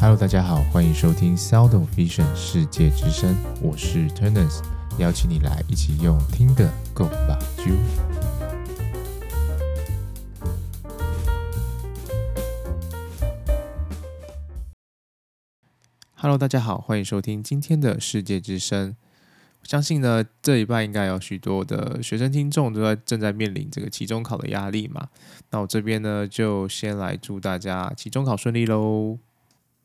Hello，大家好，欢迎收听 Sound of Vision 世界之声，我是 Turners，邀请你来一起用听的 Go 吧。Hello，大家好，欢迎收听今天的世界之声。相信呢，这一半应该有许多的学生听众都在正在面临这个期中考的压力嘛。那我这边呢，就先来祝大家期中考顺利喽。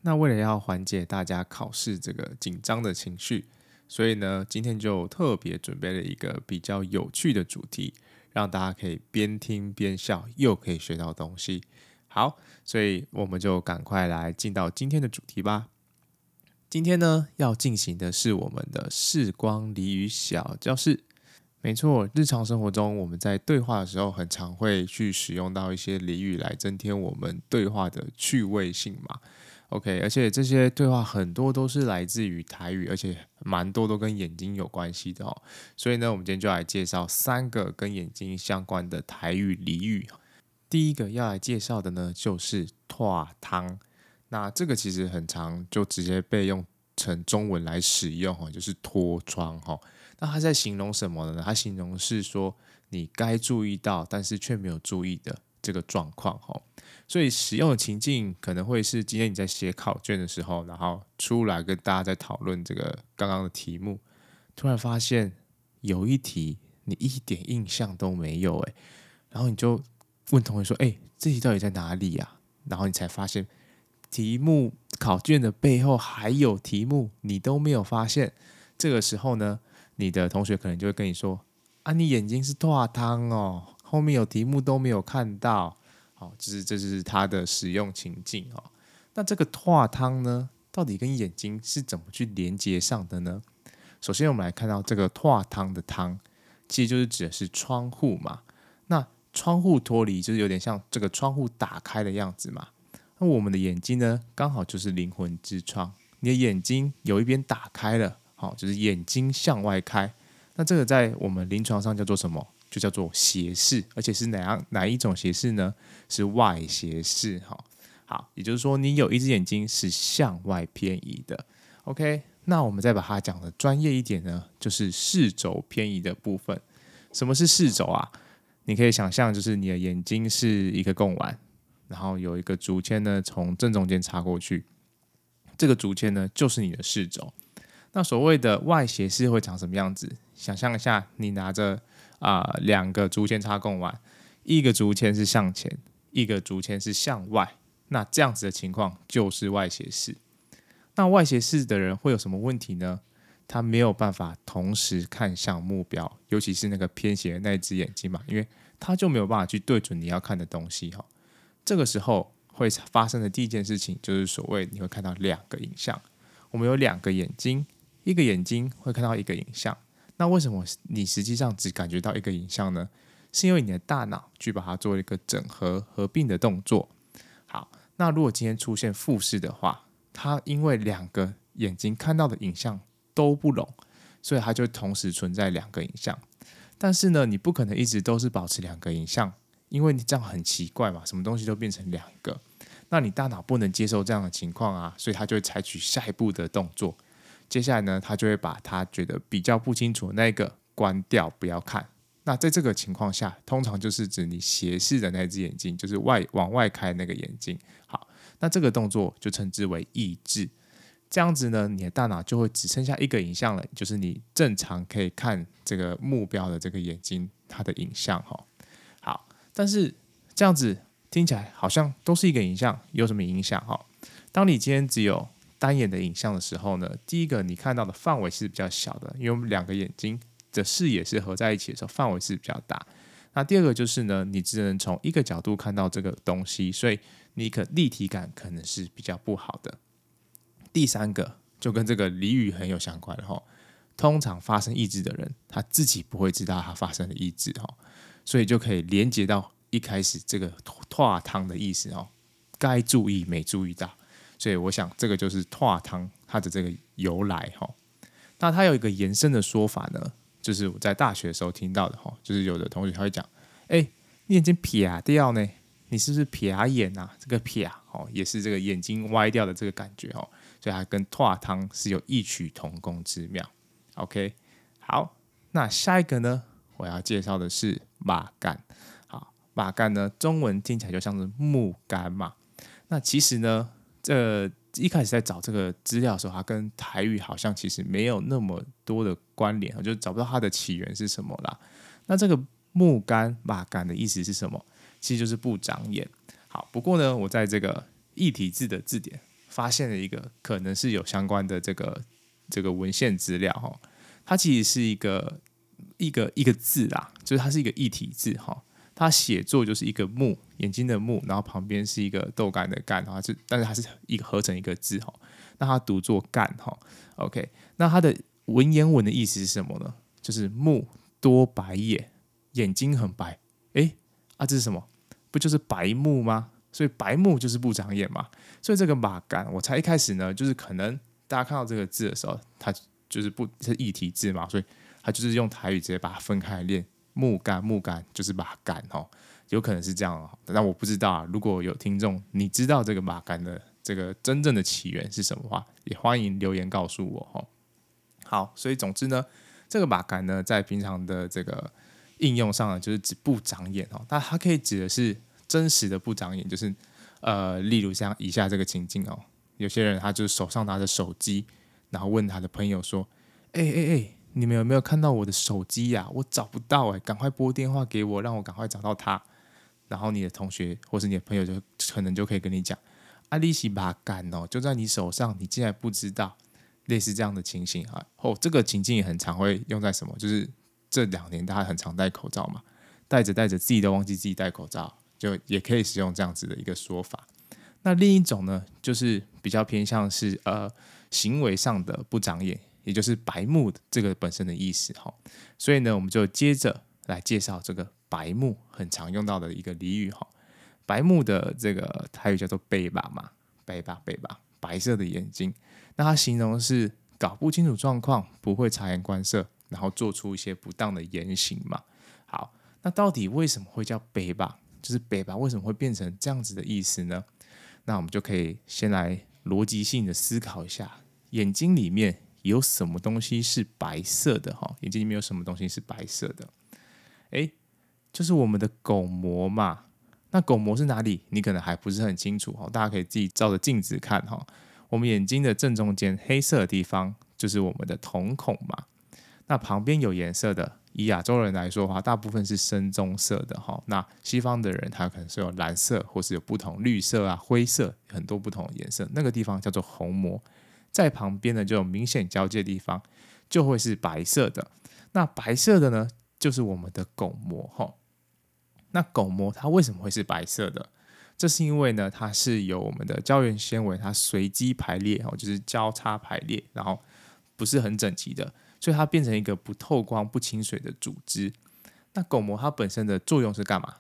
那为了要缓解大家考试这个紧张的情绪，所以呢，今天就特别准备了一个比较有趣的主题，让大家可以边听边笑，又可以学到东西。好，所以我们就赶快来进到今天的主题吧。今天呢，要进行的是我们的视光俚语小教室。没错，日常生活中我们在对话的时候，很常会去使用到一些俚语来增添我们对话的趣味性嘛。OK，而且这些对话很多都是来自于台语，而且蛮多都跟眼睛有关系的哦。所以呢，我们今天就来介绍三个跟眼睛相关的台语俚语。第一个要来介绍的呢，就是“脱汤”。那这个其实很常，就直接被用成中文来使用哈，就是脱窗哈。那它在形容什么呢？它形容是说你该注意到，但是却没有注意的这个状况哈。所以使用的情境可能会是今天你在写考卷的时候，然后出来跟大家在讨论这个刚刚的题目，突然发现有一题你一点印象都没有诶，然后你就问同学说：“哎，这题到底在哪里呀？”然后你才发现。题目考卷的背后还有题目，你都没有发现。这个时候呢，你的同学可能就会跟你说：“啊，你眼睛是脱窗哦，后面有题目都没有看到。”好，就是这是它的使用情境哦。那这个拓汤呢，到底跟眼睛是怎么去连接上的呢？首先，我们来看到这个拓汤的“汤”，其实就是指的是窗户嘛。那窗户脱离，就是有点像这个窗户打开的样子嘛。那我们的眼睛呢，刚好就是灵魂之窗。你的眼睛有一边打开了，好，就是眼睛向外开。那这个在我们临床上叫做什么？就叫做斜视，而且是哪样哪一种斜视呢？是外斜视。哈，好，也就是说你有一只眼睛是向外偏移的。OK，那我们再把它讲的专业一点呢，就是视轴偏移的部分。什么是视轴啊？你可以想象，就是你的眼睛是一个贡丸。然后有一个竹签呢，从正中间插过去，这个竹签呢就是你的视轴。那所谓的外斜视会长什么样子？想象一下，你拿着啊、两个竹签插贡丸，一个竹签是向前，一个竹签是向外，那这样子的情况就是外斜视。那外斜视的人会有什么问题呢？他没有办法同时看向目标，尤其是那个偏斜的那只眼睛嘛，因为他就没有办法去对准你要看的东西哈。这个时候会发生的第一件事情，就是所谓你会看到两个影像。我们有两个眼睛，一个眼睛会看到一个影像。那为什么你实际上只感觉到一个影像呢？是因为你的大脑去把它做一个整合合并的动作。好，那如果今天出现复视的话，它因为两个眼睛看到的影像都不拢，所以它就同时存在两个影像。但是呢，你不可能一直都是保持两个影像。因为你这样很奇怪嘛，什么东西都变成两个，那你大脑不能接受这样的情况啊，所以它就会采取下一步的动作。接下来呢，他就会把他觉得比较不清楚的那个关掉，不要看。那在这个情况下，通常就是指你斜视的那只眼睛，就是外往外开那个眼睛。好，那这个动作就称之为抑制。这样子呢，你的大脑就会只剩下一个影像了，就是你正常可以看这个目标的这个眼睛它的影像哈。好但是这样子听起来好像都是一个影像，有什么影响哈？当你今天只有单眼的影像的时候呢，第一个你看到的范围是比较小的，因为我们两个眼睛的视野是合在一起的时候，范围是比较大。那第二个就是呢，你只能从一个角度看到这个东西，所以你可立体感可能是比较不好的。第三个就跟这个俚语很有相关哈，通常发生抑制的人，他自己不会知道他发生了抑制哈。所以就可以连接到一开始这个“脱窗”的意思哦，该注意没注意到，所以我想这个就是“拓汤”它的这个由来哈。那它有一个延伸的说法呢，就是我在大学的时候听到的哈，就是有的同学他会讲：“哎，你眼睛撇掉呢？你是不是撇眼啊？这个撇哦，也是这个眼睛歪掉的这个感觉哦，所以它跟拓汤是有异曲同工之妙。OK，好，那下一个呢，我要介绍的是马干。好，马干呢，中文听起来就像是木干嘛。那其实呢，这一开始在找这个资料的时候，它跟台语好像其实没有那么多的关联，我就找不到它的起源是什么啦。那这个木杆马杆的意思是什么？其实就是不长眼。好，不过呢，我在这个异体字的字典发现了一个可能是有相关的这个这个文献资料哈。它其实是一个一个一个字啦，就是它是一个异体字哈。它写作就是一个目，眼睛的目，然后旁边是一个豆干的干，然后是但是它是一个合成一个字哈。那它读作干哈。OK，那它的文言文的意思是什么呢？就是目多白眼，眼睛很白。诶，啊，这是什么？不就是白目吗？所以白目就是不长眼嘛。所以这个马干，我才一开始呢，就是可能大家看到这个字的时候，它就是不是异体字嘛，所以它就是用台语直接把它分开来练。木杆木杆就是马杆哦，有可能是这样哦。但我不知道啊。如果有听众你知道这个马杆的这个真正的起源是什么话，也欢迎留言告诉我哦。好，所以总之呢，这个马杆呢，在平常的这个。应用上呢，就是指不长眼哦，那它可以指的是真实的不长眼，就是呃，例如像以下这个情境哦，有些人他就手上拿着手机，然后问他的朋友说：“哎哎哎，你们有没有看到我的手机呀？我找不到哎，赶快拨电话给我，让我赶快找到它。”然后你的同学或是你的朋友就可能就可以跟你讲：“阿里西巴干哦，就在你手上，你竟然不知道。”类似这样的情形啊，哦，这个情境也很常会用在什么，就是。这两年大家很常戴口罩嘛，戴着戴着自己都忘记自己戴口罩，就也可以使用这样子的一个说法。那另一种呢，就是比较偏向是呃行为上的不长眼，也就是白目这个本身的意思哈。所以呢，我们就接着来介绍这个白目很常用到的一个俚语哈。白目的这个台语叫做白吧嘛，白吧白吧，白色的眼睛。那它形容是搞不清楚状况，不会察言观色。然后做出一些不当的言行嘛。好，那到底为什么会叫白吧？就是白吧为什么会变成这样子的意思呢？那我们就可以先来逻辑性的思考一下，眼睛里面有什么东西是白色的？哈，眼睛里面有什么东西是白色的？诶，就是我们的巩膜嘛。那巩膜是哪里？你可能还不是很清楚哈。大家可以自己照着镜子看哈。我们眼睛的正中间黑色的地方，就是我们的瞳孔嘛。那旁边有颜色的，以亚洲人来说的话，大部分是深棕色的哈。那西方的人，他可能是有蓝色，或是有不同绿色啊、灰色，很多不同的颜色。那个地方叫做虹膜，在旁边呢就有明显交界的地方，就会是白色的。那白色的呢，就是我们的巩膜哈。那巩膜它为什么会是白色的？这是因为呢，它是由我们的胶原纤维它随机排列哦，就是交叉排列，然后不是很整齐的。所以它变成一个不透光、不清水的组织。那巩膜它本身的作用是干嘛？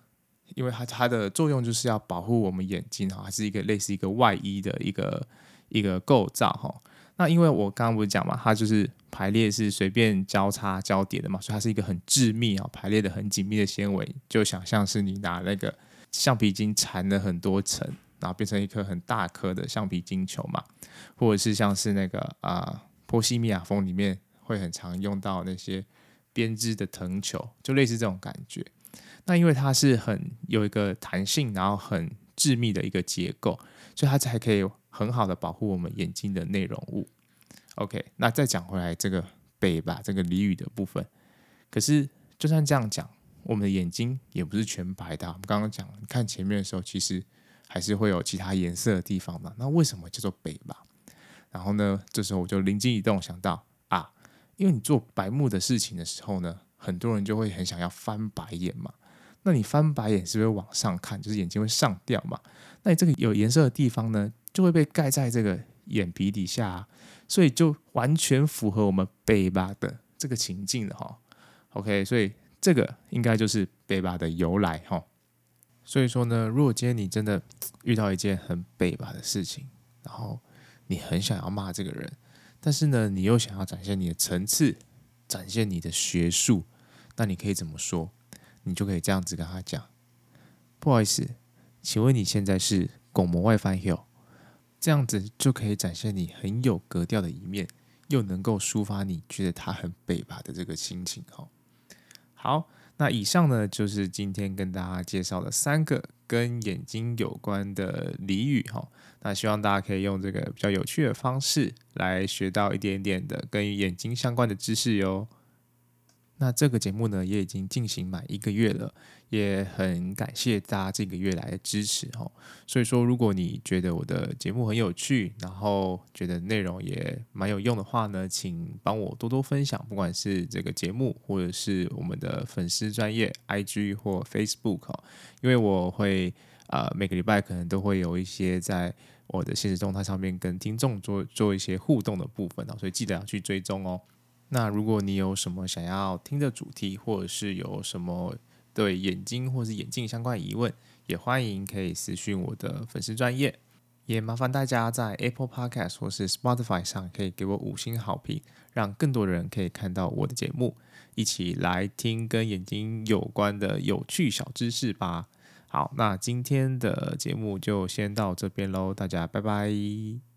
因为它它的作用就是要保护我们眼睛哈，它是一个类似一个外衣的一个一个构造哈。那因为我刚刚不是讲嘛，它就是排列是随便交叉交叠的嘛，所以它是一个很致密啊，排列的很紧密的纤维。就想象是你拿那个橡皮筋缠了很多层，然后变成一颗很大颗的橡皮筋球嘛，或者是像是那个啊、波西米亚风里面。会很常用到那些编织的藤球，就类似这种感觉。那因为它是很有一个弹性，然后很致密的一个结构，所以它才可以很好的保护我们眼睛的内容物。OK，那再讲回来这个白吧这个俚语的部分。可是就算这样讲，我们的眼睛也不是全白的。我们刚刚讲，你看前面的时候，其实还是会有其他颜色的地方嘛。那为什么叫做白吧？然后呢，这时候我就灵机一动，想到啊。因为你做白目的事情的时候呢，很多人就会很想要翻白眼嘛。那你翻白眼是不是往上看，就是眼睛会上吊嘛？那你这个有颜色的地方呢，就会被盖在这个眼皮底下，所以就完全符合我们白目的这个情境的哈。OK，所以这个应该就是白目的由来哈。所以说呢，如果今天你真的遇到一件很白目的事情，然后你很想要骂这个人。但是呢，你又想要展现你的层次，展现你的学术，那你可以怎么说？你就可以这样子跟他讲：不好意思，请问你现在是拱膜外翻右？这样子就可以展现你很有格调的一面，又能够抒发你觉得他很北吧的这个心情哦。好。那以上呢，就是今天跟大家介绍的三个跟眼睛有关的俚语哈。那希望大家可以用这个比较有趣的方式来学到一点点的跟眼睛相关的知识哟。那这个节目呢，也已经进行满一个月了，也很感谢大家这个月来的支持哦。所以说，如果你觉得我的节目很有趣，然后觉得内容也蛮有用的话呢，请帮我多多分享，不管是这个节目，或者是我们的粉丝专业 IG 或 Facebook 哦，因为我会、呃、每个礼拜可能都会有一些在我的现实动态上面跟听众做做一些互动的部分哦，所以记得要去追踪哦。那如果你有什么想要听的主题，或者是有什么对眼睛或是眼镜相关疑问，也欢迎可以私讯我的粉丝专业，也麻烦大家在 Apple Podcast 或是 Spotify 上可以给我五星好评，让更多人可以看到我的节目，一起来听跟眼睛有关的有趣小知识吧。好，那今天的节目就先到这边喽，大家拜拜。